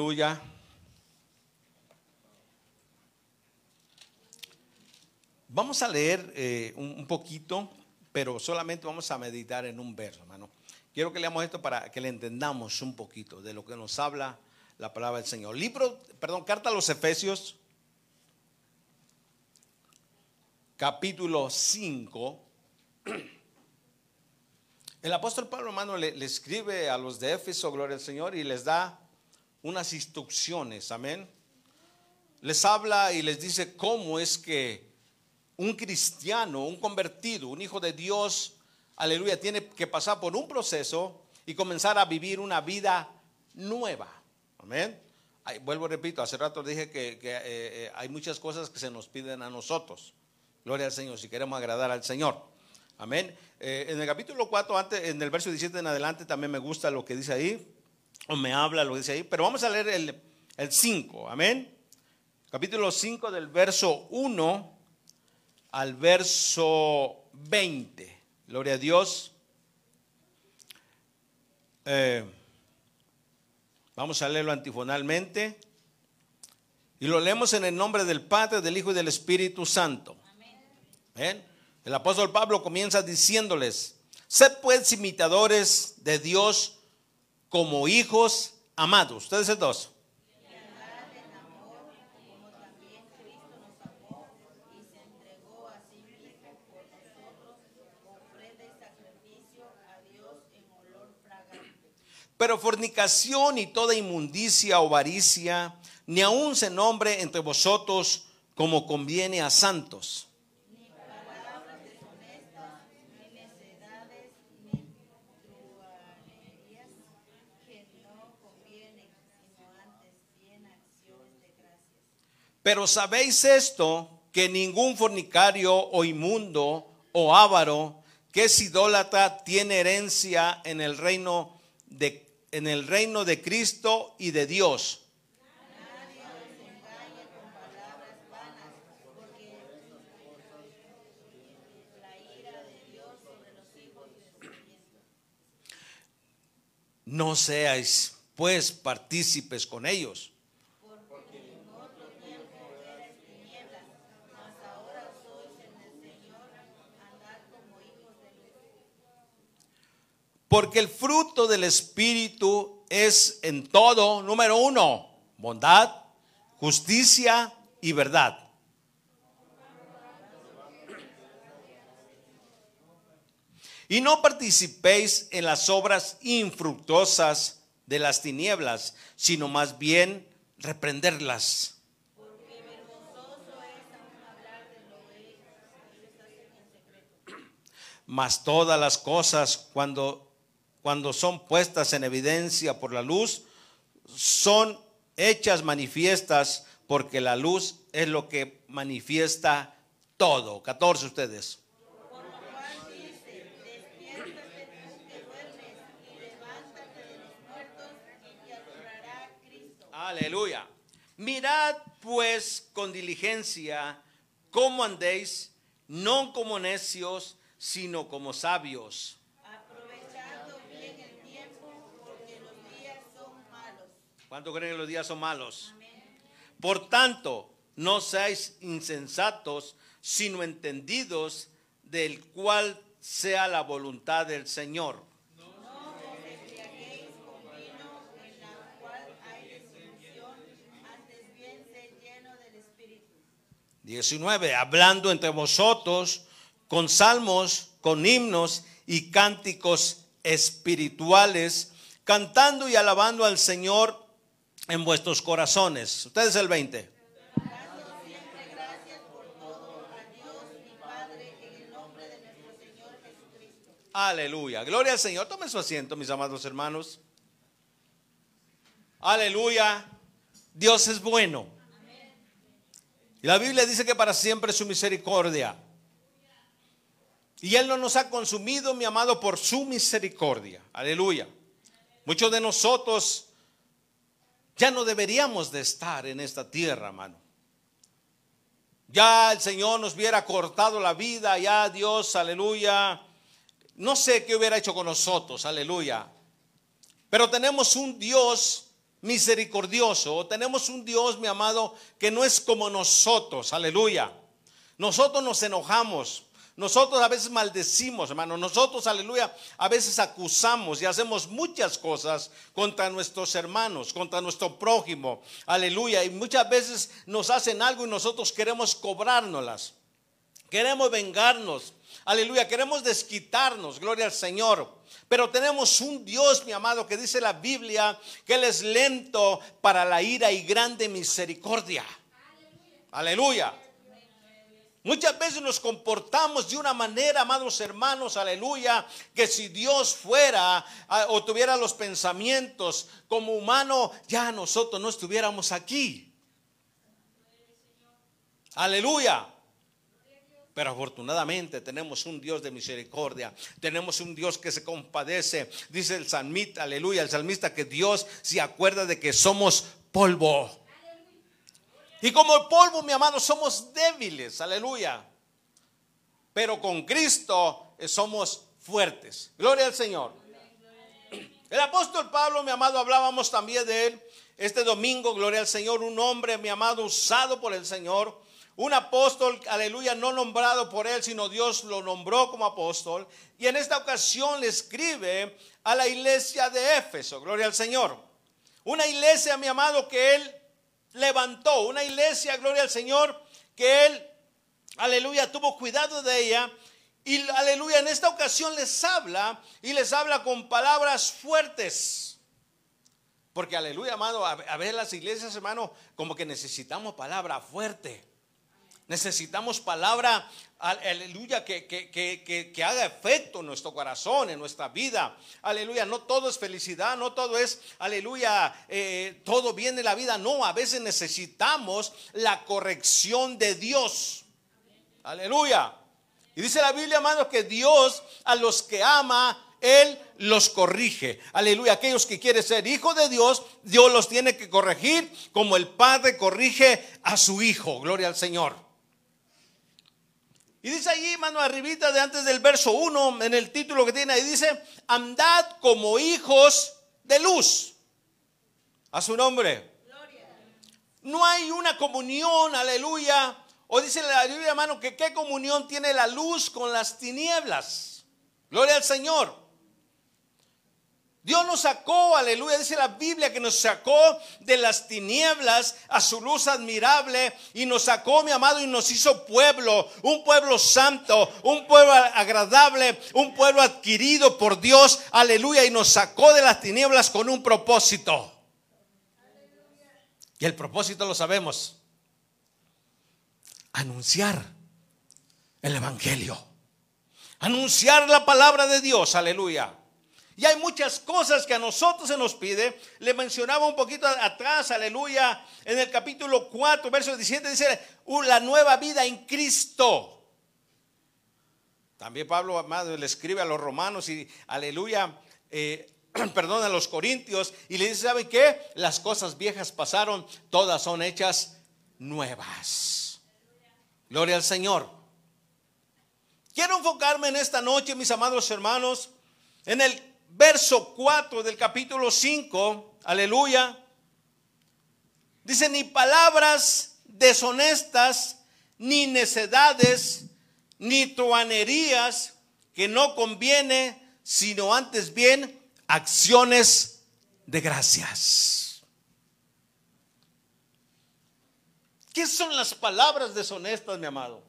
Aleluya. Vamos a leer eh, un, poquito, pero solamente vamos a meditar en un verso, hermano. Quiero que leamos esto para que le entendamos un poquito de lo que nos habla la palabra del Señor. Libro, perdón, carta a los Efesios, capítulo 5. El apóstol Pablo, hermano, le, le escribe a los de Éfeso, gloria al Señor, y les da unas instrucciones, amén. Les habla y les dice cómo es que un cristiano, un convertido, un hijo de Dios, aleluya, tiene que pasar por un proceso y comenzar a vivir una vida nueva. Amén. vuelvo, repito, hace rato dije que, eh, eh, hay muchas cosas que se nos piden a nosotros. Gloria al Señor, si queremos agradar al Señor. Amén. Eh, en el capítulo 4, antes, en el verso 17 en adelante, también me gusta lo que dice ahí, o me habla lo que dice ahí, pero vamos a leer el, el 5. Amén. Capítulo 5 del verso 1 al verso 20. Gloria a Dios. Eh, vamos a leerlo antifonalmente. Y lo leemos en el nombre del Padre, del Hijo y del Espíritu Santo. Amén. El apóstol Pablo comienza diciéndoles, sed pues imitadores de Dios como hijos amados. Ustedes dos. Pero fornicación y toda inmundicia o avaricia, ni aun se nombre entre vosotros como conviene a santos. Ni palabras deshonestas, ni necedades, ni que no convienen, sino antes bien acciones de gracias. Pero sabéis esto, que ningún fornicario o inmundo o avaro que es idólatra tiene herencia en el reino de en el reino de Cristo y de Dios. No seáis pues partícipes con ellos. Porque el fruto del Espíritu es en todo, número uno, bondad, justicia y verdad. Y no participéis en las obras infructuosas de las tinieblas, sino más bien reprenderlas. Mas todas las cosas cuando cuando son puestas en evidencia por la luz, son hechas manifiestas porque la luz es lo que manifiesta todo. 14 ustedes. Aleluya. Mirad pues con diligencia cómo andéis, no como necios, sino como sabios ¿Cuánto creen que los días son malos? Por tanto, no seáis insensatos, sino entendidos del cual sea la voluntad del Señor. 19. Hablando entre vosotros con salmos, con himnos y cánticos espirituales, cantando y alabando al Señor en vuestros corazones. Ustedes el 20. Aleluya. Gloria al Señor. Tome su asiento, mis amados hermanos. Aleluya. Dios es bueno. Y la Biblia dice que para siempre es su misericordia. Y Él no nos ha consumido, mi amado, por su misericordia. Aleluya. Muchos de nosotros ya no deberíamos de estar en esta tierra, hermano. Ya el Señor nos hubiera cortado la vida, ya Dios, aleluya. No sé qué hubiera hecho con nosotros, aleluya. Pero tenemos un Dios misericordioso, tenemos un Dios, mi amado, que no es como nosotros, aleluya. Nosotros nos enojamos, nosotros a veces maldecimos, hermano. Nosotros, aleluya, a veces acusamos y hacemos muchas cosas contra nuestros hermanos, contra nuestro prójimo. Aleluya. Y muchas veces nos hacen algo y nosotros queremos cobrárnoslas. Queremos vengarnos. Aleluya. Queremos desquitarnos. Gloria al Señor. Pero tenemos un Dios, mi amado, que dice la Biblia que Él es lento para la ira y grande misericordia. Aleluya. Muchas veces nos comportamos de una manera, amados hermanos, aleluya, que si Dios fuera ah, o tuviera los pensamientos como humano, ya nosotros no estuviéramos aquí. Aleluya. Pero afortunadamente tenemos un Dios de misericordia, tenemos un Dios que se compadece. Dice el salmista, aleluya, el salmista que Dios se acuerda de que somos polvo. Y como el polvo, mi amado, somos débiles, aleluya. Pero con Cristo eh, somos fuertes. Gloria al Señor. El apóstol Pablo, mi amado, hablábamos también de él este domingo, gloria al Señor, un hombre, mi amado, usado por el Señor. Un apóstol, aleluya, no nombrado por él, sino Dios lo nombró como apóstol. Y en esta ocasión le escribe a la iglesia de Éfeso, gloria al Señor. Una iglesia, mi amado, que él levantó una iglesia, gloria al Señor, que él, aleluya, tuvo cuidado de ella. Y aleluya, en esta ocasión les habla y les habla con palabras fuertes. Porque aleluya, amado, a, ver las iglesias, hermano, como que necesitamos palabra fuerte. Necesitamos palabra, aleluya, que, que, haga efecto en nuestro corazón, en nuestra vida. Aleluya, no todo es felicidad, no todo es, aleluya, eh, todo viene de la vida. No, a veces necesitamos la corrección de Dios. Aleluya. Y dice la Biblia, hermanos, que Dios a los que ama, Él los corrige. Aleluya. Aquellos que quieren ser hijos de Dios, Dios los tiene que corregir como el Padre corrige a su Hijo. Gloria al Señor. Y dice allí, mano, arribita de antes del verso 1, en el título que tiene ahí, dice, andad como hijos de luz. A su nombre. No hay una comunión, aleluya. O dice la Biblia, hermano, que qué comunión tiene la luz con las tinieblas. Gloria al Señor. Dios nos sacó, aleluya, dice la Biblia que nos sacó de las tinieblas a su luz admirable y nos sacó, mi amado, y nos hizo pueblo, un pueblo santo, un pueblo agradable, un pueblo adquirido por Dios, aleluya, y nos sacó de las tinieblas con un propósito. Y el propósito lo sabemos, anunciar el Evangelio, anunciar la palabra de Dios, aleluya. Y hay muchas cosas que a nosotros se nos pide. Le mencionaba un poquito atrás, aleluya, en el capítulo 4, verso 17, dice, la nueva vida en Cristo. También Pablo, amado, le escribe a los romanos y, aleluya, eh, perdón, a los corintios, y le dice, ¿saben qué? Las cosas viejas pasaron, todas son hechas nuevas. Gloria al Señor. Quiero enfocarme en esta noche, mis amados hermanos, en el verso 4 del capítulo 5, aleluya, dice, ni palabras deshonestas, ni necedades, ni truanerías, que no conviene, sino antes bien acciones de gracias. ¿Qué son las palabras deshonestas, mi amado?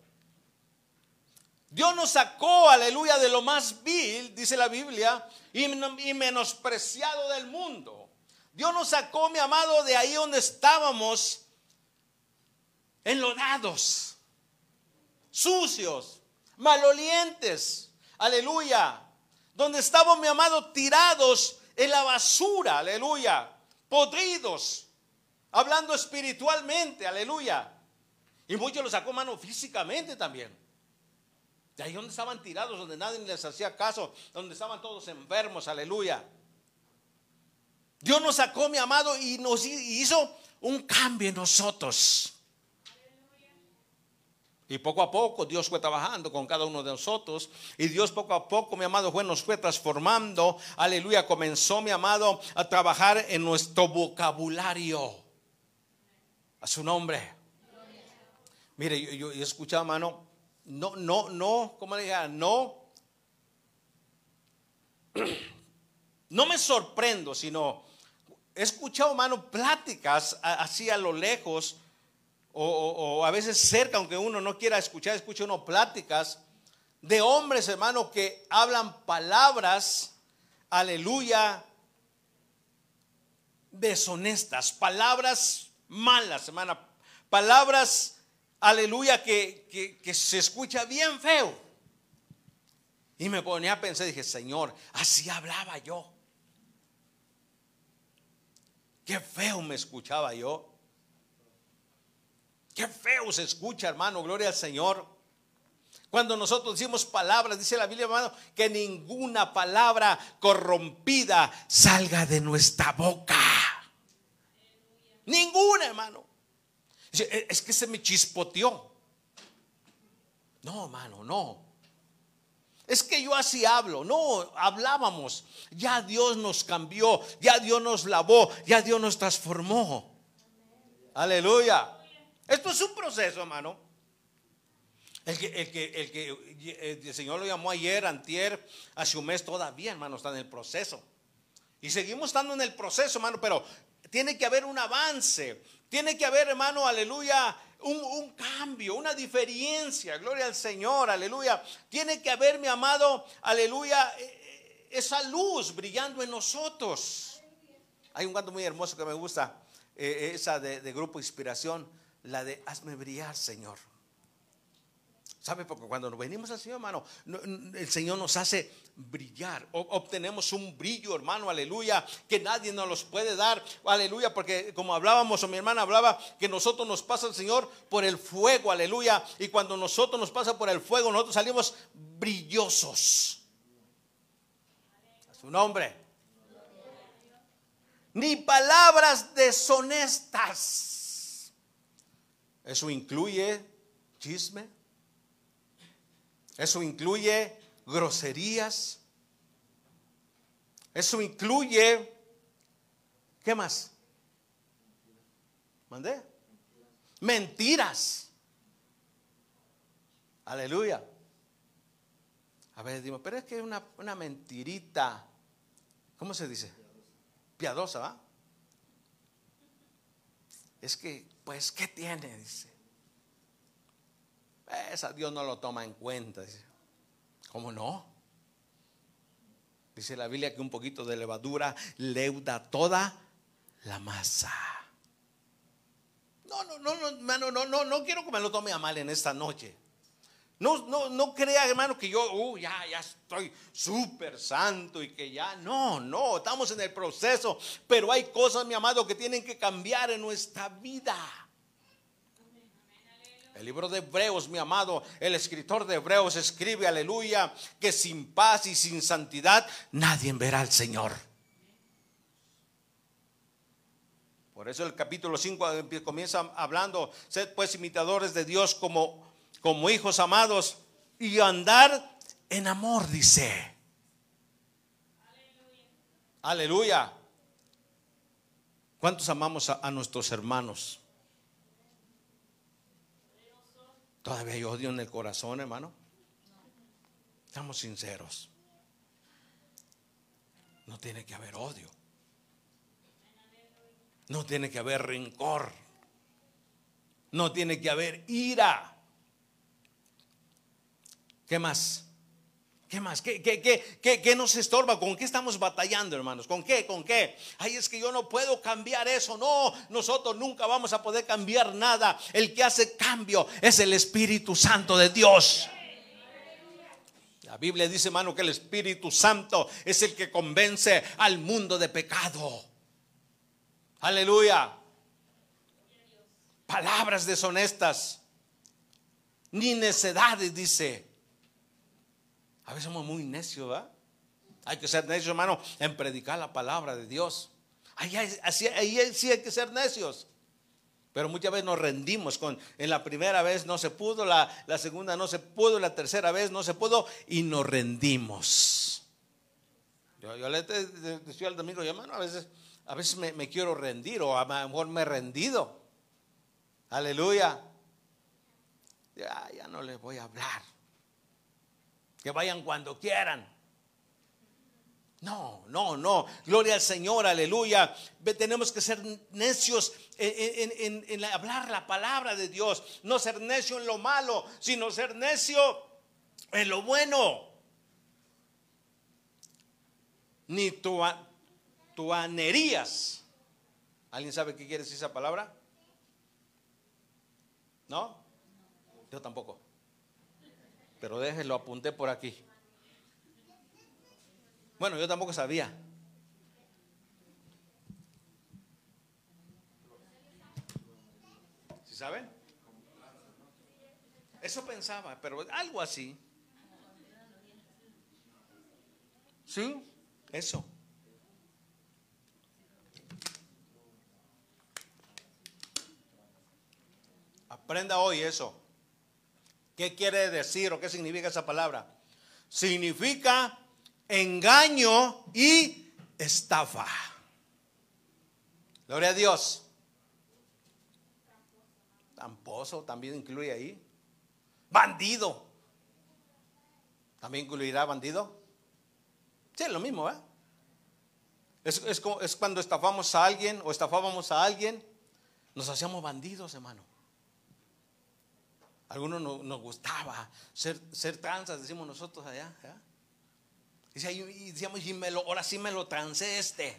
Dios nos sacó, aleluya, de lo más vil, dice la Biblia, y, menospreciado del mundo. Dios nos sacó, mi amado, de ahí donde estábamos, enlodados, sucios, malolientes, aleluya. Donde estábamos, mi amado, tirados en la basura, aleluya, podridos, hablando espiritualmente, aleluya. Y muchos lo sacó, mano, físicamente también. De ahí donde estaban tirados, donde nadie les hacía caso, donde estaban todos enfermos, aleluya. Dios nos sacó, mi amado, y nos hizo un cambio en nosotros. Y poco a poco Dios fue trabajando con cada uno de nosotros. Y Dios poco a poco, mi amado, fue, nos fue transformando. Aleluya, comenzó, mi amado, a trabajar en nuestro vocabulario. A su nombre. Mire, yo, yo, he escuchado, hermano, no, no, no, ¿cómo le diga? No. No me sorprendo, sino he escuchado, hermano, pláticas así a lo lejos o, a veces cerca, aunque uno no quiera escuchar, escucha uno pláticas de hombres, hermano, que hablan palabras, aleluya, deshonestas, palabras malas, hermana, palabras, aleluya, que, que se escucha bien feo. Y me ponía a pensar, dije, Señor, así hablaba yo. Qué feo me escuchaba yo. Qué feo se escucha, hermano, gloria al Señor. Cuando nosotros decimos palabras, dice la Biblia, hermano, que ninguna palabra corrompida salga de nuestra boca. Ninguna, hermano. Es que se me chispoteó. No, hermano, no. Es que yo así hablo. No, hablábamos. Ya Dios nos cambió, ya Dios nos lavó, ya Dios nos transformó. Aleluya. Esto es un proceso, hermano. El que, el que, el que el Señor lo llamó ayer, antier, hace un mes todavía, hermano, está en el proceso. Y seguimos estando en el proceso, hermano, pero tiene que haber un avance. Tiene que haber, hermano, aleluya, un, cambio, una diferencia. Gloria al Señor, aleluya. Tiene que haber, mi amado, aleluya, e, e, esa luz brillando en nosotros. Hay un canto muy hermoso que me gusta, eh, esa de Grupo Inspiración la de hazme brillar, Señor. ¿Sabe? Porque cuando nos venimos al Señor, hermano, el Señor nos hace brillar. Obtenemos un brillo, hermano, aleluya, que nadie nos los puede dar. Aleluya, porque como hablábamos, o mi hermana hablaba, que nosotros nos pasa el Señor por el fuego, aleluya. Y cuando nosotros nos pasa por el fuego, nosotros salimos brillosos. Su nombre. Ni palabras deshonestas eso incluye chisme. Eso incluye groserías. Eso incluye, ¿qué más? ¿Mandé? Mentiras. Aleluya. A ver, digo, pero es que es una, una mentirita. ¿Cómo se dice? Piadosa, ¿va? Es que pues, ¿qué tiene? Dice. Esa Dios no lo toma en cuenta. ¿Cómo no? Dice la Biblia que un poquito de levadura leuda toda la masa. No, no, no, no, no, no, no, no quiero que me lo tome a mal en esta noche. No, no, no crea, hermano, que yo, uh, ya, ya estoy súper santo y que ya, no, no, estamos en el proceso, pero hay cosas, mi amado, que tienen que cambiar en nuestra vida. El libro de Hebreos, mi amado, el escritor de Hebreos escribe, aleluya, que sin paz y sin santidad nadie verá al Señor. Por eso el capítulo 5 comienza hablando, sed pues imitadores de Dios como como hijos amados y andar en amor, dice. Aleluya. ¿Cuántos amamos a, nuestros hermanos? Todavía hay odio en el corazón, hermano. Estamos sinceros. No tiene que haber odio. No tiene que haber rencor. No tiene que haber ira. ¿Qué más? ¿Qué más? ¿Qué, qué, qué, qué, nos estorba? ¿Con qué estamos batallando, hermanos? ¿Con qué? ¿Con qué? Ay, es que yo no puedo cambiar eso. No, nosotros nunca vamos a poder cambiar nada. El que hace cambio es el Espíritu Santo de Dios. La Biblia dice, hermano, que el Espíritu Santo es el que convence al mundo de pecado. Aleluya. Palabras deshonestas. Ni necedades, dice. A veces somos muy necios, ¿verdad? Hay que ser necios, hermano, en predicar la palabra de Dios. Ahí, sí hay que ser necios. Pero muchas veces nos rendimos en la primera vez no se pudo, la, segunda no se pudo, la tercera vez no se pudo y nos rendimos. Yo, yo le decía al domingo, hermano, a veces, a veces me, me quiero rendir o a lo mejor me he rendido. Aleluya. Ya, ya no les voy a hablar. Que vayan cuando quieran. No, no, no. Gloria al Señor, aleluya. Tenemos que ser necios en, hablar la palabra de Dios. No ser necio en lo malo, sino ser necio en lo bueno. Ni tu, tuanerías. ¿Alguien sabe qué quiere decir esa palabra? ¿No? Yo tampoco. Pero déjenlo, apunté por aquí. Bueno, yo tampoco sabía. ¿Sí saben? Eso pensaba, pero algo así. ¿Sí? Eso. Aprenda hoy eso. ¿Qué quiere decir o qué significa esa palabra? Significa engaño y estafa. Gloria a Dios. Tamposo también incluye ahí. Bandido. ¿También incluirá bandido? Sí, es lo mismo, ¿eh? Es, cuando estafamos a alguien o estafábamos a alguien, nos hacíamos bandidos, hermano. Algunos nos, gustaba ser, ser tranzas, decimos nosotros allá. Y decíamos, y me lo, ahora sí me lo trancé este.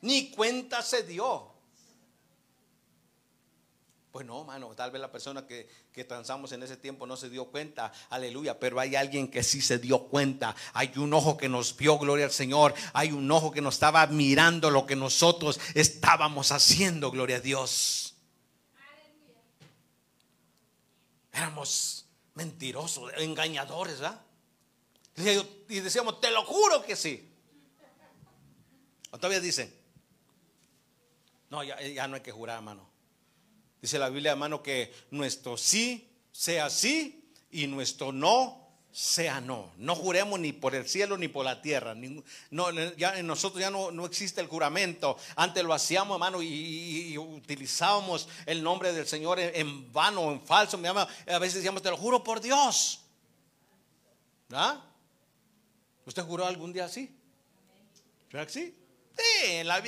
Ni cuenta se dio. Pues no, mano, tal vez la persona que, que transamos en ese tiempo no se dio cuenta, aleluya, pero hay alguien que sí se dio cuenta. Hay un ojo que nos vio, gloria al Señor. Hay un ojo que nos estaba mirando lo que nosotros estábamos haciendo, gloria a Dios. Éramos mentirosos, engañadores, ¿verdad? Y decíamos, te lo juro que sí. ¿O todavía dicen? No, ya, no hay que jurar, hermano. Dice la Biblia, hermano, que nuestro sí sea sí y nuestro no sea no. No juremos ni por el cielo ni por la tierra. No, ya en nosotros ya no, no existe el juramento. Antes lo hacíamos, hermano, y, utilizábamos el nombre del Señor en, vano, en falso. A veces decíamos, te lo juro por Dios. ¿Ah? ¿Usted juró algún día así? ¿Verdad que sí? Sí, en la,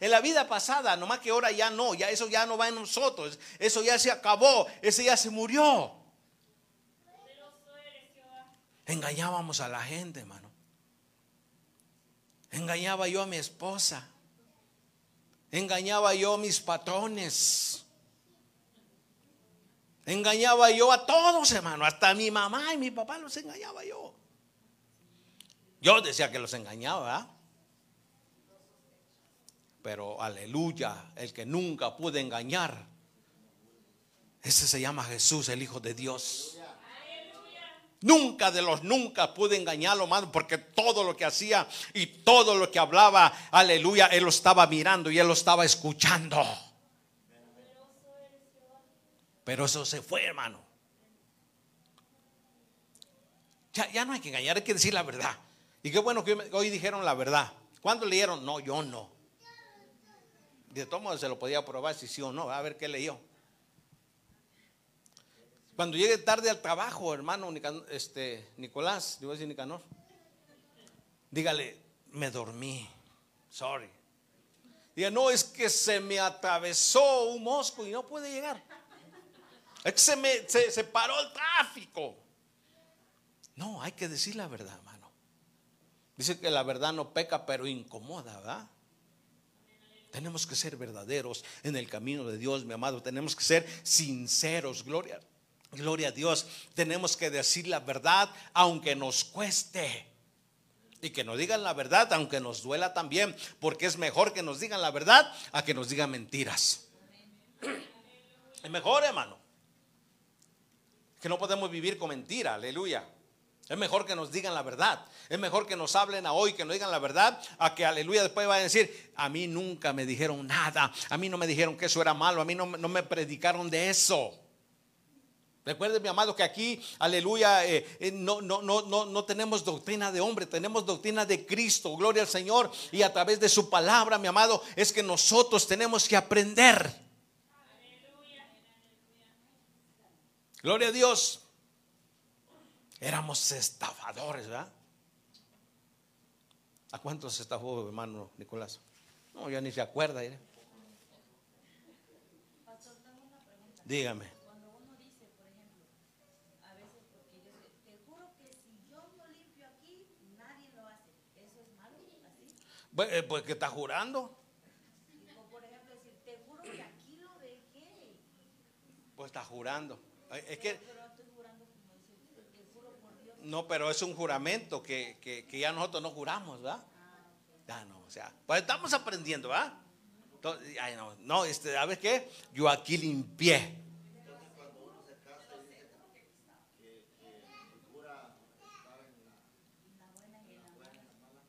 en la, vida pasada, nomás que ahora ya no, ya eso ya no va en nosotros, eso ya se acabó, ese ya se murió. Engañábamos a la gente, hermano. Engañaba yo a mi esposa. Engañaba yo a mis patrones. Engañaba yo a todos, hermano. Hasta a mi mamá y mi papá los engañaba yo. Yo decía que los engañaba, pero aleluya, el que nunca pude engañar, ese se llama Jesús, el Hijo de Dios. Nunca de los nunca pude engañarlo, más porque todo lo que hacía y todo lo que hablaba, aleluya, él lo estaba mirando y él lo estaba escuchando. Pero eso se fue, hermano. Ya, ya no hay que engañar, hay que decir la verdad. Y qué bueno que hoy dijeron la verdad. ¿Cuándo leyeron? No, yo no. De todos modos se lo podía probar si sí o no. A ver qué leyó. Cuando llegue tarde al trabajo, hermano este, Nicolás, digo decir Nicanor, dígale, me dormí. Sorry. Diga, no, es que se me atravesó un mosco y no puede llegar. Es que se me se paró el tráfico. No, hay que decir la verdad, hermano. Dice que la verdad no peca, pero incomoda, ¿verdad? Tenemos que ser verdaderos en el camino de Dios, mi amado. Tenemos que ser sinceros, gloria, gloria a Dios. Tenemos que decir la verdad aunque nos cueste. Y que nos digan la verdad aunque nos duela también, porque es mejor que nos digan la verdad a que nos digan mentiras. Es mejor, hermano. Que no podemos vivir con mentira, aleluya. Es mejor que nos digan la verdad. Es mejor que nos hablen a hoy, que nos digan la verdad, a que aleluya después vayan a decir, a mí nunca me dijeron nada, a mí no me dijeron que eso era malo, a mí no, no me predicaron de eso. Recuerden, mi amado, que aquí, aleluya, eh, eh, no, no, no, no, no tenemos doctrina de hombre, tenemos doctrina de Cristo, gloria al Señor. Y a través de su palabra, mi amado, es que nosotros tenemos que aprender. Gloria a Dios. Éramos estafadores, ¿verdad? ¿A cuántos estafó, hermano Nicolás? No, ya ni se acuerda. ¿eh? Dígame. Eh, pues que está jurando. Por ejemplo, decir, te juro que aquí lo dejé. Pues está jurando. Es que. No, pero es un juramento que, que, que ya nosotros no juramos, ¿verdad? Ya no, o sea, pues estamos aprendiendo, ¿verdad? Ay, no, no, este, ¿sabes qué? Yo aquí limpié.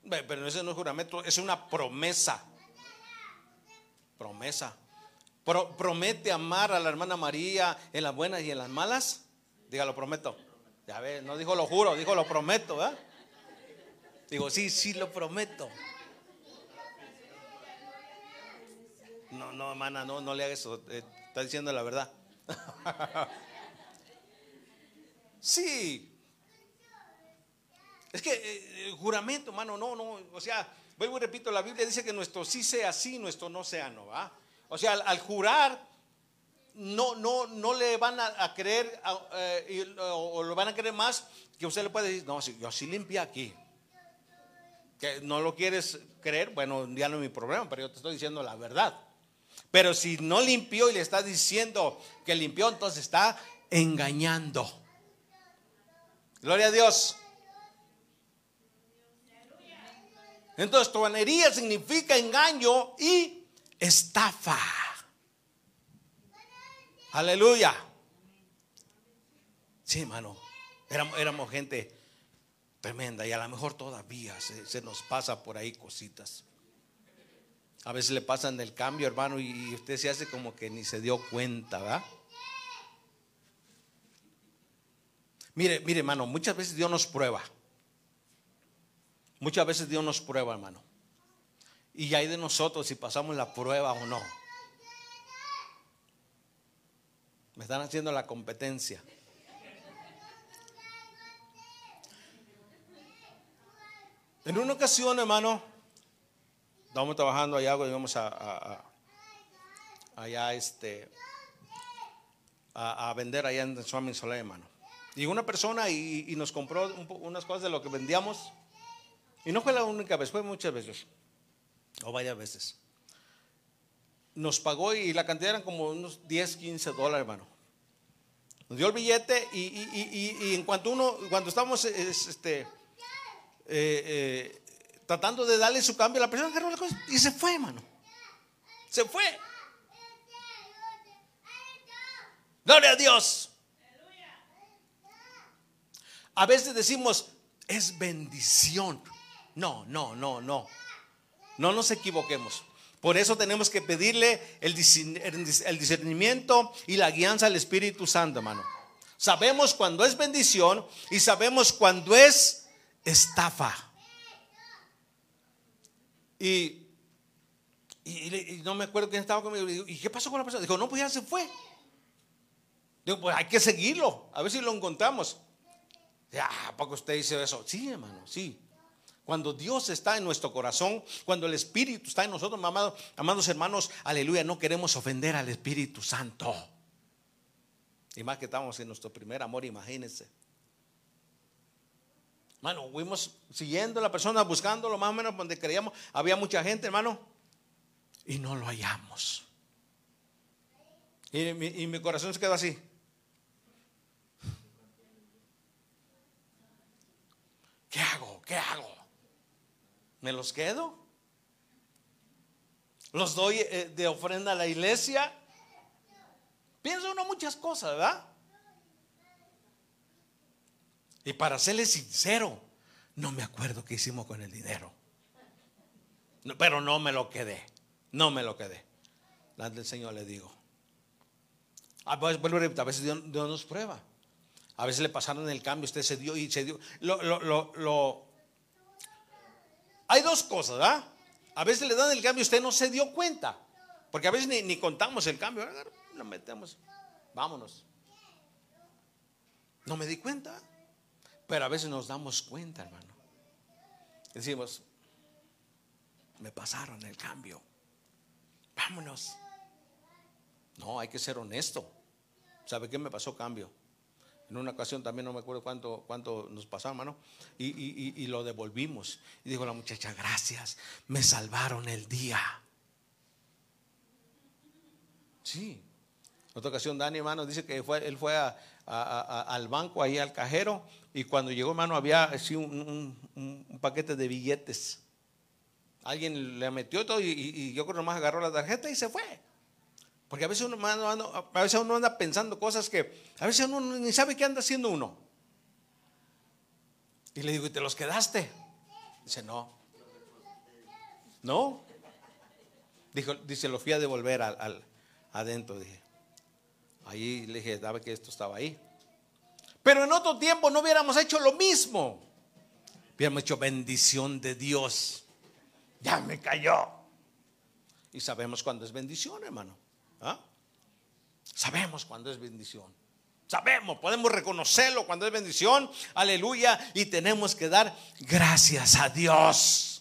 Pero ese no es juramento, es una promesa. Promesa. promete amar a la hermana María en las buenas y en las malas. Dígalo, prometo. Ya ves, no dijo lo juro, dijo lo prometo, ¿verdad? Digo, sí, sí, lo prometo. No, no, hermana, no, no le haga eso. Eh, está diciendo la verdad. sí, es que eh, el juramento, hermano, no, no, o sea, vuelvo y repito, la Biblia dice que nuestro sí sea sí, nuestro no sea no, ¿va? O sea, al, jurar, no, no, no le van a, creer eh, o, lo van a creer más que usted le puede decir, no, yo sí limpié aquí. Que no lo quieres creer, bueno, ya no es mi problema, pero yo te estoy diciendo la verdad. Pero si no limpió y le está diciendo que limpió, entonces está engañando. Gloria a Dios. Entonces, truanería significa engaño y estafa. Aleluya. Sí, hermano. Éramos, gente tremenda y a lo mejor todavía se, nos pasa por ahí cositas. A veces le pasan el cambio, hermano, y usted se hace como que ni se dio cuenta, ¿verdad? Mire, mire, hermano, muchas veces Dios nos prueba. Muchas veces Dios nos prueba, hermano. Y hay de nosotros si pasamos la prueba o no. Me están haciendo la competencia. En una ocasión, hermano, estábamos trabajando allá, íbamos a, allá este, a, vender allá en Swami Soleil, hermano. Y una persona y, nos compró unas cosas de lo que vendíamos y no fue la única vez, fue muchas veces, o varias veces. Nos pagó y la cantidad eran como unos 10, 15 dólares, hermano. Nos dio el billete y, en cuanto uno, cuando estábamos este, eh, eh, tratando de darle su cambio, la persona agarró la cosa y se fue, hermano. Se fue. Gloria a Dios. A veces decimos, es bendición. No, no, no, no. No nos equivoquemos. Por eso tenemos que pedirle el discernimiento y la guianza al Espíritu Santo, hermano. Sabemos cuando es bendición y sabemos cuando es estafa. Y, no me acuerdo quién estaba conmigo. ¿Y qué pasó con la persona? Dijo, no, pues ya se fue. Digo, pues hay que seguirlo, a ver si lo encontramos. Ya, ¿para qué usted dice eso? Sí, hermano, sí. Cuando Dios está en nuestro corazón, cuando el Espíritu está en nosotros, amados, hermanos, aleluya, no queremos ofender al Espíritu Santo. Y más que estamos en nuestro primer amor, imagínense. Hermano, fuimos siguiendo a la persona, buscándolo más o menos donde creíamos. Había mucha gente, hermano, y no lo hallamos. Y mi, y mi corazón se quedó así. ¿Qué hago? ¿Qué hago? ¿Me los quedo? ¿Los doy eh, de ofrenda a la iglesia? Pienso uno muchas cosas, ¿verdad? Y para serle sincero, no me acuerdo qué hicimos con el dinero. pero no me lo quedé. No me lo quedé. Delante del Señor le digo. A veces Dios, nos prueba. A veces le pasaron el cambio, usted se dio y se dio. Lo, Hay dos cosas, ¿verdad? A veces le dan el cambio y usted no se dio cuenta. Porque a veces ni, contamos el cambio. Lo metemos. Vámonos. No me di cuenta. Pero a veces nos damos cuenta, hermano. Decimos, me pasaron el cambio. Vámonos. No, hay que ser honesto. ¿Sabe qué me pasó cambio? En una ocasión también no me acuerdo cuánto, cuánto nos pasó, hermano. Y, y, lo devolvimos. Y dijo la muchacha, gracias, me salvaron el día. Sí. En otra ocasión, Dani, hermano, dice que fue, él fue al banco, ahí al cajero, y cuando llegó, hermano, había así un, un, paquete de billetes. Alguien le metió todo y, yo creo que nomás agarró la tarjeta y se fue. Porque a veces uno, a veces uno anda pensando cosas que a veces uno ni sabe qué anda haciendo uno. Y le digo, ¿y te los quedaste? Dice, no. ¿No? Dijo, dice, lo fui a devolver al, adentro. Dije, ahí le dije, dame que esto estaba ahí. Pero en otro tiempo no hubiéramos hecho lo mismo. Hubiéramos hecho bendición de Dios. Ya me cayó. Y sabemos cuándo es bendición, hermano. ¿Ah? Sabemos cuándo es bendición. Sabemos, podemos reconocerlo cuando es bendición. Aleluya. Y tenemos que dar gracias a Dios.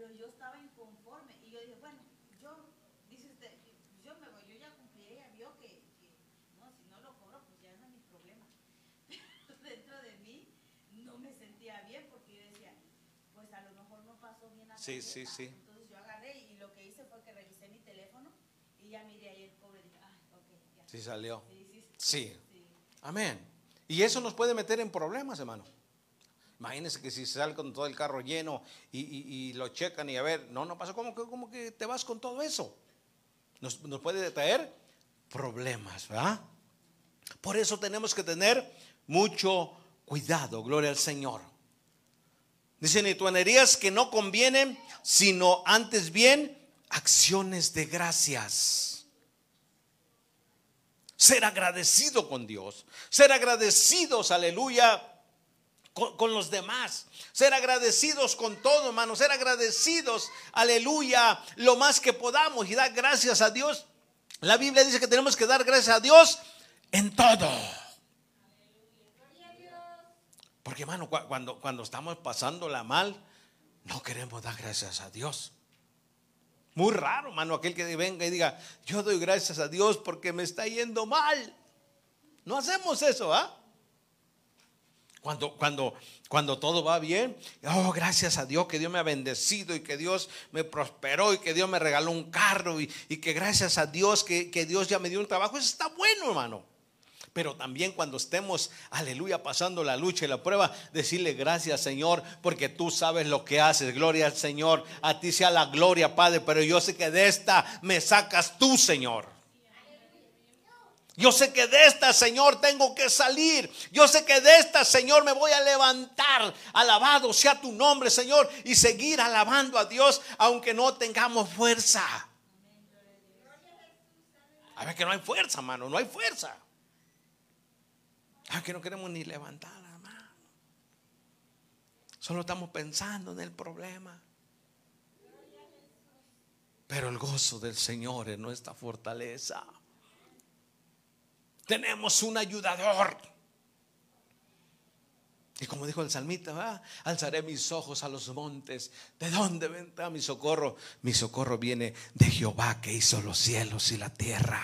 Pero yo estaba inconforme y yo dije, bueno, yo, dice usted, yo me voy, yo ya cumplí, ella vio que, no, si no lo cobro, pues ya no es mi problema. Pero dentro de mí no me sentía bien porque yo decía, pues a lo mejor no pasó bien la Sí, sí, sí. Entonces yo agarré y lo que hice fue que revisé mi teléfono y ya miré ahí el cobre y dije, ah, ok, ya. Sí salió. sí. sí. sí. Amén. Y eso nos puede meter en problemas, hermano. Imagínense que si sale con todo el carro lleno y, lo checan y a ver, no, no pasa, ¿cómo que, cómo que te vas con todo eso? Nos, nos puede traer problemas, ¿verdad? Por eso tenemos que tener mucho cuidado, gloria al Señor. Dicen, y que no convienen, sino antes bien acciones de gracias. Ser agradecido con Dios, ser agradecidos, aleluya, con, los demás. Ser agradecidos con todo, hermano. Ser agradecidos, aleluya, lo más que podamos y dar gracias a Dios. La Biblia dice que tenemos que dar gracias a Dios en todo. Porque, hermano, cuando, cuando estamos pasándola mal, no queremos dar gracias a Dios. Muy raro, hermano, aquel que venga y diga, yo doy gracias a Dios porque me está yendo mal. No hacemos eso, ¿ah? Cuando, cuando, cuando todo va bien, oh, gracias a Dios que Dios me ha bendecido y que Dios me prosperó y que Dios me regaló un carro y, que gracias a Dios que, que, Dios ya me dio un trabajo. Eso está bueno, hermano. Pero también cuando estemos, aleluya, pasando la lucha y la prueba, decirle gracias Señor, porque tú sabes lo que haces. Gloria al Señor. A ti sea la gloria, Padre, pero yo sé que de esta me sacas tú, Señor. Yo sé que de esta, Señor, tengo que salir. Yo sé que de esta, Señor, me voy a levantar. Alabado sea tu nombre, Señor, y seguir alabando a Dios, aunque no tengamos fuerza. A ver que no hay fuerza, mano, no hay fuerza. A que no queremos ni levantar la mano. Solo estamos pensando en el problema. Pero el gozo del Señor es nuestra fortaleza. Tenemos un ayudador. Y como dijo el salmita, ¿verdad? alzaré mis ojos a los montes. ¿De dónde vendrá mi socorro? Mi socorro viene de Jehová que hizo los cielos y la tierra.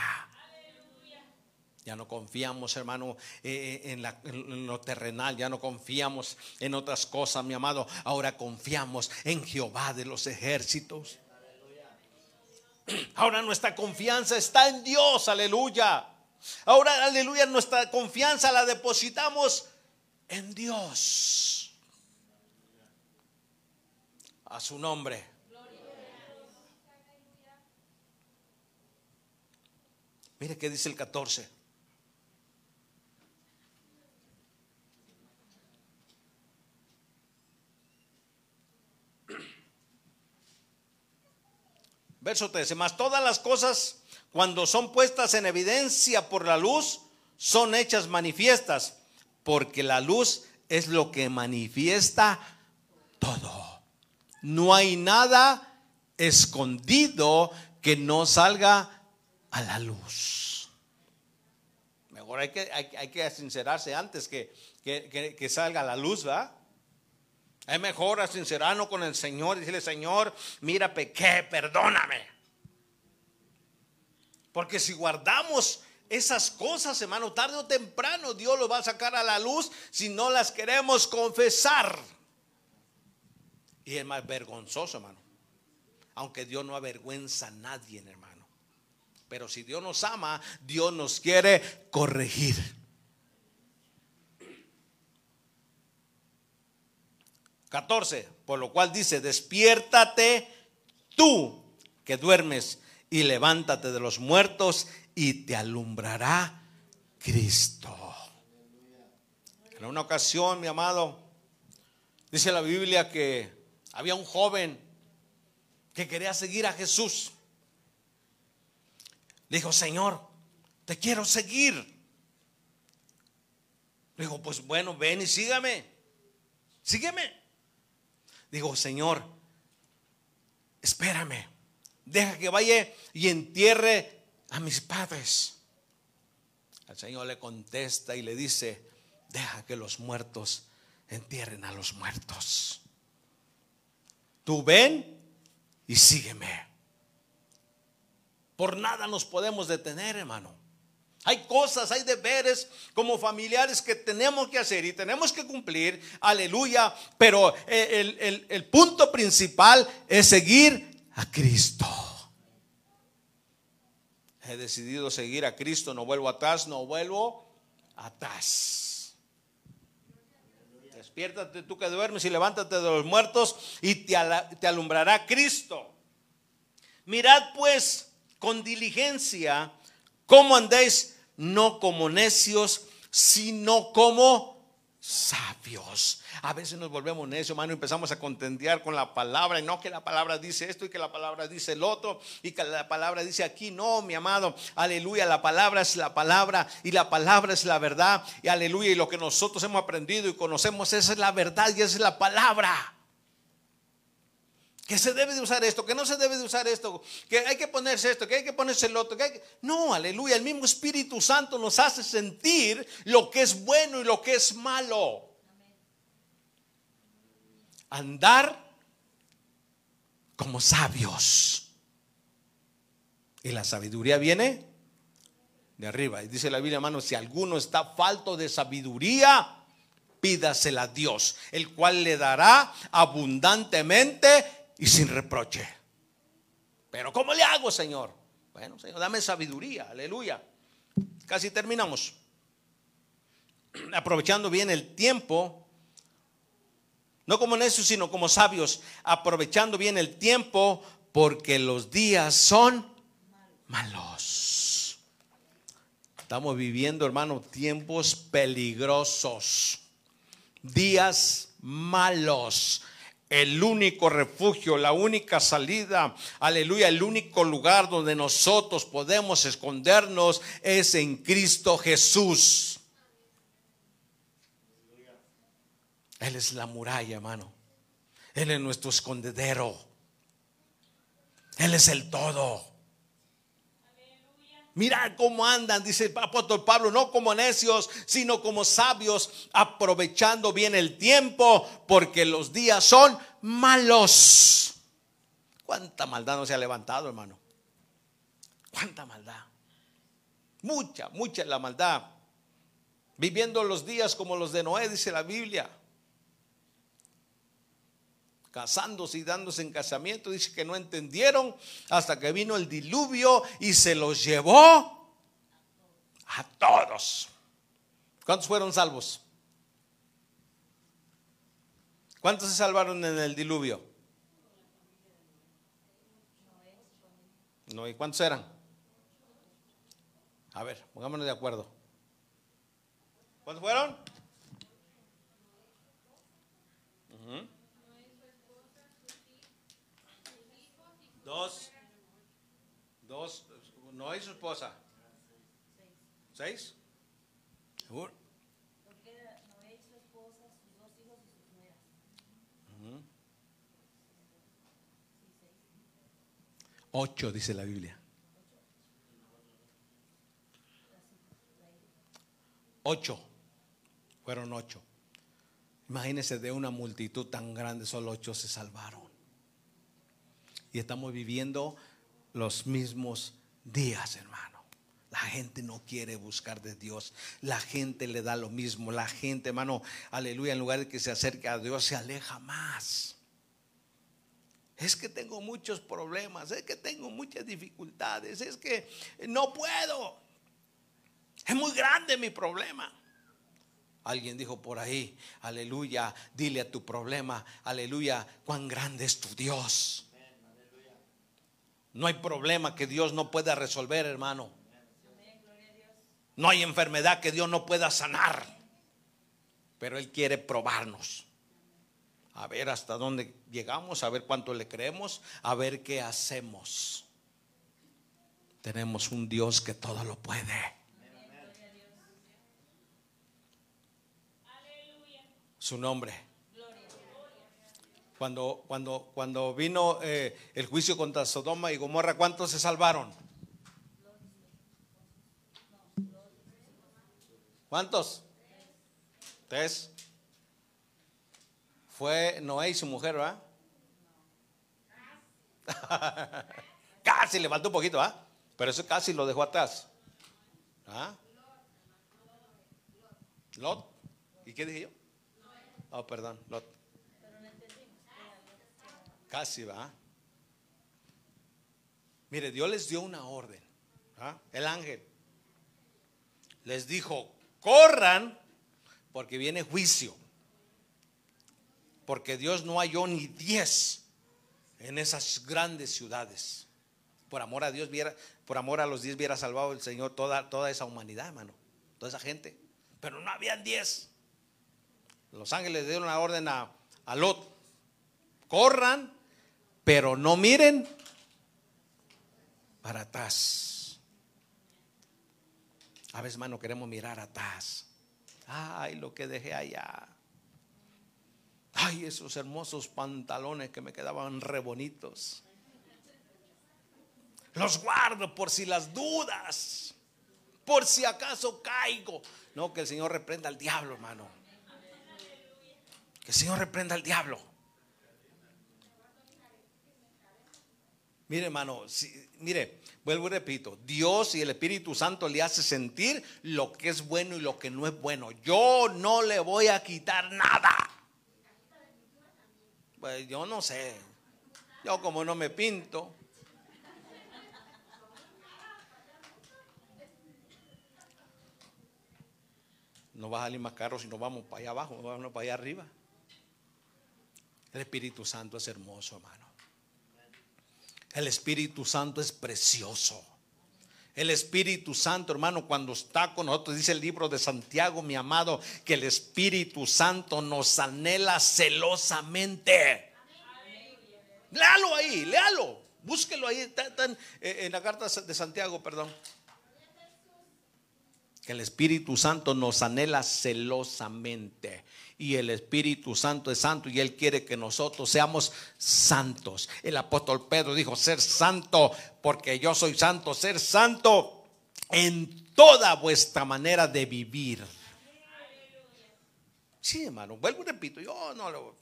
Ya no confiamos, hermano, eh, eh, en, la- en lo terrenal, ya no confiamos en otras cosas, mi amado. Ahora confiamos en Jehová de los ejércitos. Ahora nuestra confianza está en Dios, aleluya. Ahora, aleluya, nuestra confianza la depositamos en Dios. A su nombre. Mire qué dice el 14. Verso 13. Más todas las cosas, cuando son puestas en evidencia por la luz, son hechas manifiestas, porque la luz es lo que manifiesta todo. No hay nada escondido que no salga a la luz. Mejor hay que, hay que sincerarse antes que, que, que- que salga a la luz, ¿verdad? Es mejor a sincerarnos con el Señor y decirle, Señor, mira, pequé, perdóname. Porque si guardamos esas cosas, hermano, tarde o temprano Dios lo va a sacar a la luz si no las queremos confesar. Y es más vergonzoso, hermano. Aunque Dios no avergüenza a nadie, hermano. Pero si Dios nos ama, Dios nos quiere corregir. Catorce, por lo cual dice, despiértate tú que duermes y levántate de los muertos y te alumbrará Cristo. En una ocasión, mi amado, dice la Biblia que había un joven que quería seguir a Jesús. Le dijo, Señor, te quiero seguir. Le dijo, pues bueno, ven y sígame. Sígueme. Digo, Señor, espérame. Deja que vaya y entierre a mis padres. El Señor le contesta y le dice, deja que los muertos entierren a los muertos. Tú ven y sígueme. Por nada nos podemos detener, hermano. Hay cosas, hay deberes como familiares que tenemos que hacer y tenemos que cumplir, aleluya, pero el, el- el punto principal es seguir a Cristo. He decidido seguir a Cristo, no vuelvo atrás, no vuelvo atrás. Despiértate tú que duermes y levántate de los muertos y te, te alumbrará Cristo. Mirad pues con diligencia cómo andéis, no como necios, sino como sabios. A veces nos volvemos necios, hermano, y empezamos a contendiar con la palabra, y no que la palabra dice esto y que la palabra dice el otro, y que la palabra dice aquí, no, mi amado, aleluya, la palabra es la palabra, y la palabra es la verdad, y aleluya, y lo que nosotros hemos aprendido y conocemos, esa es la verdad y esa es la palabra que se debe de usar esto, que no se debe de usar esto, que hay que ponerse esto, que hay que ponerse el otro, que hay que... No, aleluya, el mismo Espíritu Santo nos hace sentir lo que es bueno y lo que es malo. Andar como sabios. Y la sabiduría viene de arriba. Y dice la Biblia, hermano, si alguno está falto de sabiduría, pídasela a Dios, el cual le dará abundantemente y sin reproche. Pero ¿cómo le hago, Señor? Bueno, Señor, dame sabiduría, aleluya. Casi terminamos. Aprovechando bien el tiempo, no como necios, sino como sabios, aprovechando bien el tiempo, porque los días son malos. Estamos viviendo, hermano, tiempos peligrosos, días malos. El único refugio, la única salida, aleluya, el único lugar donde nosotros podemos escondernos es en Cristo Jesús. Él es la muralla, hermano. Él es nuestro escondedero. Él es el todo. Mirad cómo andan, dice el apóstol Pablo, no como necios, sino como sabios, aprovechando bien el tiempo, porque los días son malos. ¿Cuánta maldad no se ha levantado, hermano? ¿Cuánta maldad? Mucha, mucha la maldad. Viviendo los días como los de Noé, dice la Biblia. Casándose y dándose en casamiento, dice que no entendieron hasta que vino el diluvio y se los llevó a todos. ¿Cuántos fueron salvos? ¿Cuántos se salvaron en el diluvio? No, ¿y cuántos eran? A ver, pongámonos de acuerdo. ¿Cuántos fueron? Dos. Dos. No hay su esposa. ¿Seis? ¿Seguro? Y y. Ocho, dice la Biblia. Ocho. Fueron ocho. Imagínense de una multitud tan grande, solo ocho se salvaron. Y estamos viviendo los mismos días, hermano. La gente no quiere buscar de Dios. La gente le da lo mismo. La gente, hermano, aleluya, en lugar de que se acerque a Dios, se aleja más. Es que tengo muchos problemas, es que tengo muchas dificultades, es que no puedo. Es muy grande mi problema. Alguien dijo por ahí, aleluya, dile a tu problema, aleluya, cuán grande es tu Dios. No hay problema que Dios no pueda resolver, hermano. No hay enfermedad que Dios no pueda sanar. Pero Él quiere probarnos. A ver hasta dónde llegamos, a ver cuánto le creemos, a ver qué hacemos. Tenemos un Dios que todo lo puede. Su nombre. Cuando, cuando, cuando vino eh, el juicio contra Sodoma y Gomorra, ¿cuántos se salvaron? ¿Cuántos? Tres. Fue Noé y su mujer, ¿verdad? casi le faltó un poquito, ¿ah? Pero eso casi lo dejó atrás. ¿Ah? Lot. ¿Y qué dije yo? Oh, perdón, Lot. Casi va. Mire, Dios les dio una orden. El ángel les dijo, corran porque viene juicio. Porque Dios no halló ni diez en esas grandes ciudades. Por amor a Dios, viera, por amor a los diez, hubiera salvado el Señor toda, toda esa humanidad, hermano. Toda esa gente. Pero no habían diez. Los ángeles le dieron una orden a, a Lot. Corran, pero no miren para atrás. A veces, hermano, queremos mirar atrás. Ay, lo que dejé allá. Ay, esos hermosos pantalones que me quedaban re bonitos. Los guardo por si las dudas. Por si acaso caigo. No, que el Señor reprenda al diablo, hermano. Que el Señor reprenda al diablo. Mire, hermano, si- mire, vuelvo y repito, Dios y el Espíritu Santo le hace sentir lo que es bueno y lo que no es bueno. Yo no le voy a quitar nada. Pues yo no sé. Yo como no me pinto. No va a salir más caro si nos vamos para allá abajo, nos vamos para allá arriba. El Espíritu Santo es hermoso, hermano. El Espíritu Santo es precioso. El Espíritu Santo, hermano, cuando está con nosotros, dice el libro de Santiago, mi amado, que el Espíritu Santo nos anhela celosamente. Léalo ahí, léalo. Búsquelo ahí, eh, en la carta de Santiago, perdón. Que el Espíritu Santo nos anhela celosamente. Y el Espíritu Santo es santo y Él quiere que nosotros seamos santos. El apóstol Pedro dijo, ser santo porque yo soy santo. Ser santo en toda vuestra manera de vivir. Sí, hermano, vuelvo y repito, yo no lo...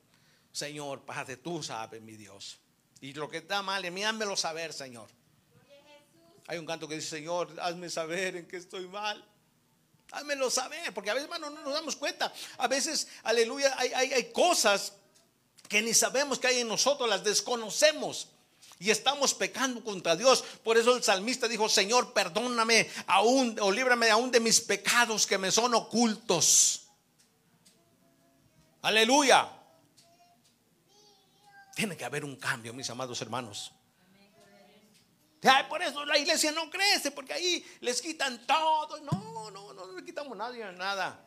Señor, Padre, tú sabes, mi Dios. Y lo que está mal házmelo saber, Señor. Hay un canto que dice, Señor, hazme saber en qué estoy mal. Házmelo saber, porque a veces, hermano, no nos damos cuenta. A veces, aleluya, hay, hay, hay cosas que ni sabemos que hay en nosotros, las desconocemos. Y estamos pecando contra Dios. Por eso el salmista dijo, Señor, perdóname aún o líbrame aún de mis pecados que me son ocultos. Aleluya. Tiene que haber un cambio, mis amados hermanos. Por eso la iglesia no crece, porque ahí les quitan todo. No, no, no, no le quitamos nadie nada.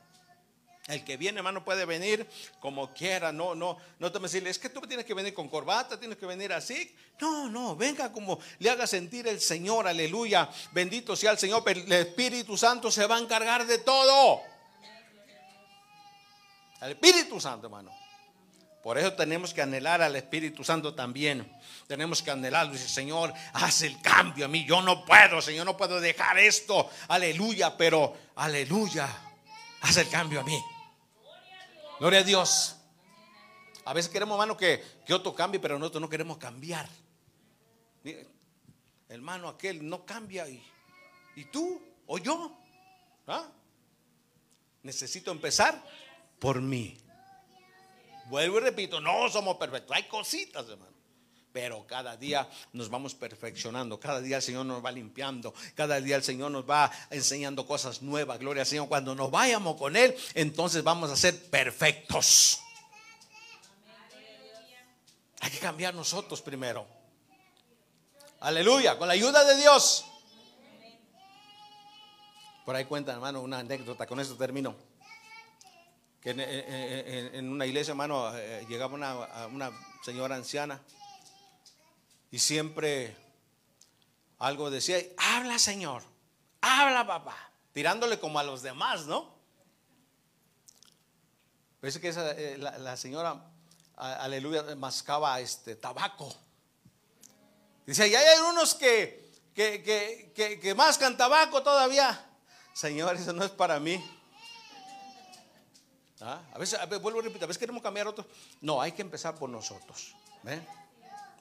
El que viene, hermano, puede venir como quiera. No, no, no te me decirle, es que tú tienes que venir con corbata, tienes que venir así. No, no, venga como le haga sentir el Señor, aleluya. Bendito sea el Señor, pero el Espíritu Santo se va a encargar de todo. El Espíritu Santo, hermano. Por eso tenemos que anhelar al Espíritu Santo también. Tenemos que anhelarlo. Dice, Señor, haz el cambio a mí. Yo no puedo, Señor, no puedo dejar esto. Aleluya, pero aleluya, haz el cambio a mí. Gloria a Dios. A veces queremos, hermano, que, que otro cambie, pero nosotros no queremos cambiar. Hermano, aquel no cambia. ¿Y, y tú o yo? ¿Ah? Necesito empezar por mí. Vuelvo y repito, no somos perfectos. Hay cositas, hermano. Pero cada día nos vamos perfeccionando, cada día el Señor nos va limpiando, cada día el Señor nos va enseñando cosas nuevas. Gloria al Señor. Cuando nos vayamos con Él, entonces vamos a ser perfectos. Hay que cambiar nosotros primero. Aleluya, con la ayuda de Dios. Por ahí cuenta, hermano, una anécdota, con esto termino en, una iglesia, hermano, eh, llegaba una, señora anciana y siempre algo decía, habla Señor, habla papá, tirándole como a los demás, ¿no? Parece que eh, la, señora, aleluya, mascaba este tabaco. Dice, y hay unos que, que, que, que mascan tabaco todavía. Señor, eso no es para mí. ¿Ah? A, veces, vuelvo a repetir, a veces queremos cambiar otros. No, hay que empezar por nosotros.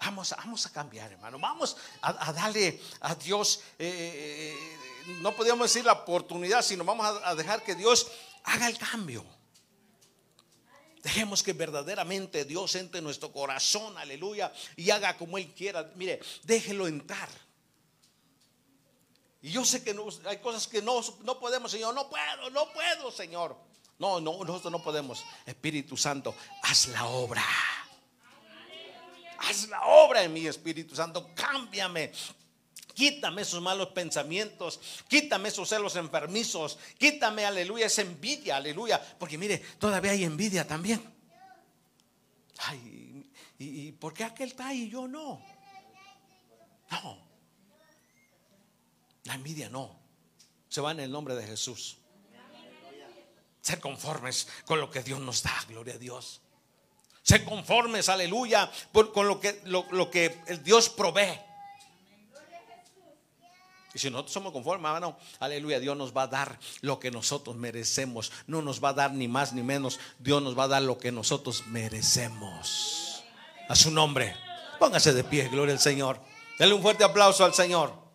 Vamos, vamos a cambiar, hermano. Vamos a, darle a Dios, eh, eh, no podríamos decir la oportunidad, sino vamos a, dejar que Dios haga el cambio. Dejemos que verdaderamente Dios entre en nuestro corazón, aleluya, y haga como Él quiera. Mire, déjelo entrar. Y yo sé que hay cosas que no, no podemos, Señor. No puedo, no puedo, Señor. No, no, nosotros no podemos. Espíritu Santo, haz la obra. Haz la obra en mi Espíritu Santo. Cámbiame. Quítame esos malos pensamientos. Quítame esos celos enfermizos. Quítame, aleluya, esa envidia, aleluya. Porque mire, todavía hay envidia también. Ay, ¿y, y por qué aquel está y yo no? No. La envidia no. Se va en el nombre de Jesús ser conformes con lo que Dios nos da, gloria a Dios. Ser conformes, aleluya, con lo que, lo, Dios provee. Y si nosotros somos conformes, hermano, aleluya, Dios nos va a dar lo que nosotros merecemos. No nos va a dar ni más ni menos. Dios nos va a dar lo que nosotros merecemos. A su nombre. Póngase de pie, gloria al Señor. Dale un fuerte aplauso al Señor.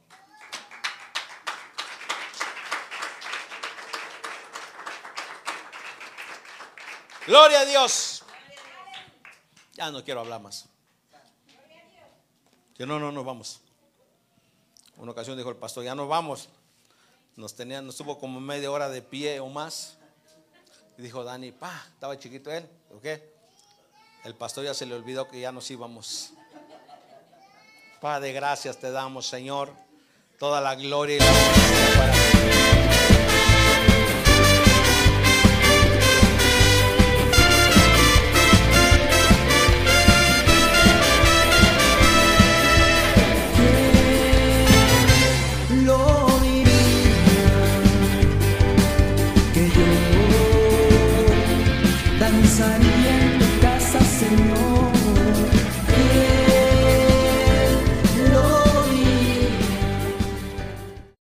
Gloria a Dios. Ya no quiero hablar más. Que no, no, no vamos. Una ocasión dijo el pastor, ya no vamos. Nos tenían, nos estuvo como media hora de pie o más. Dijo Dani, pa, estaba chiquito él. ¿Ok? El pastor ya se le olvidó que ya nos íbamos. Padre, gracias te damos, Señor. Toda la gloria y la para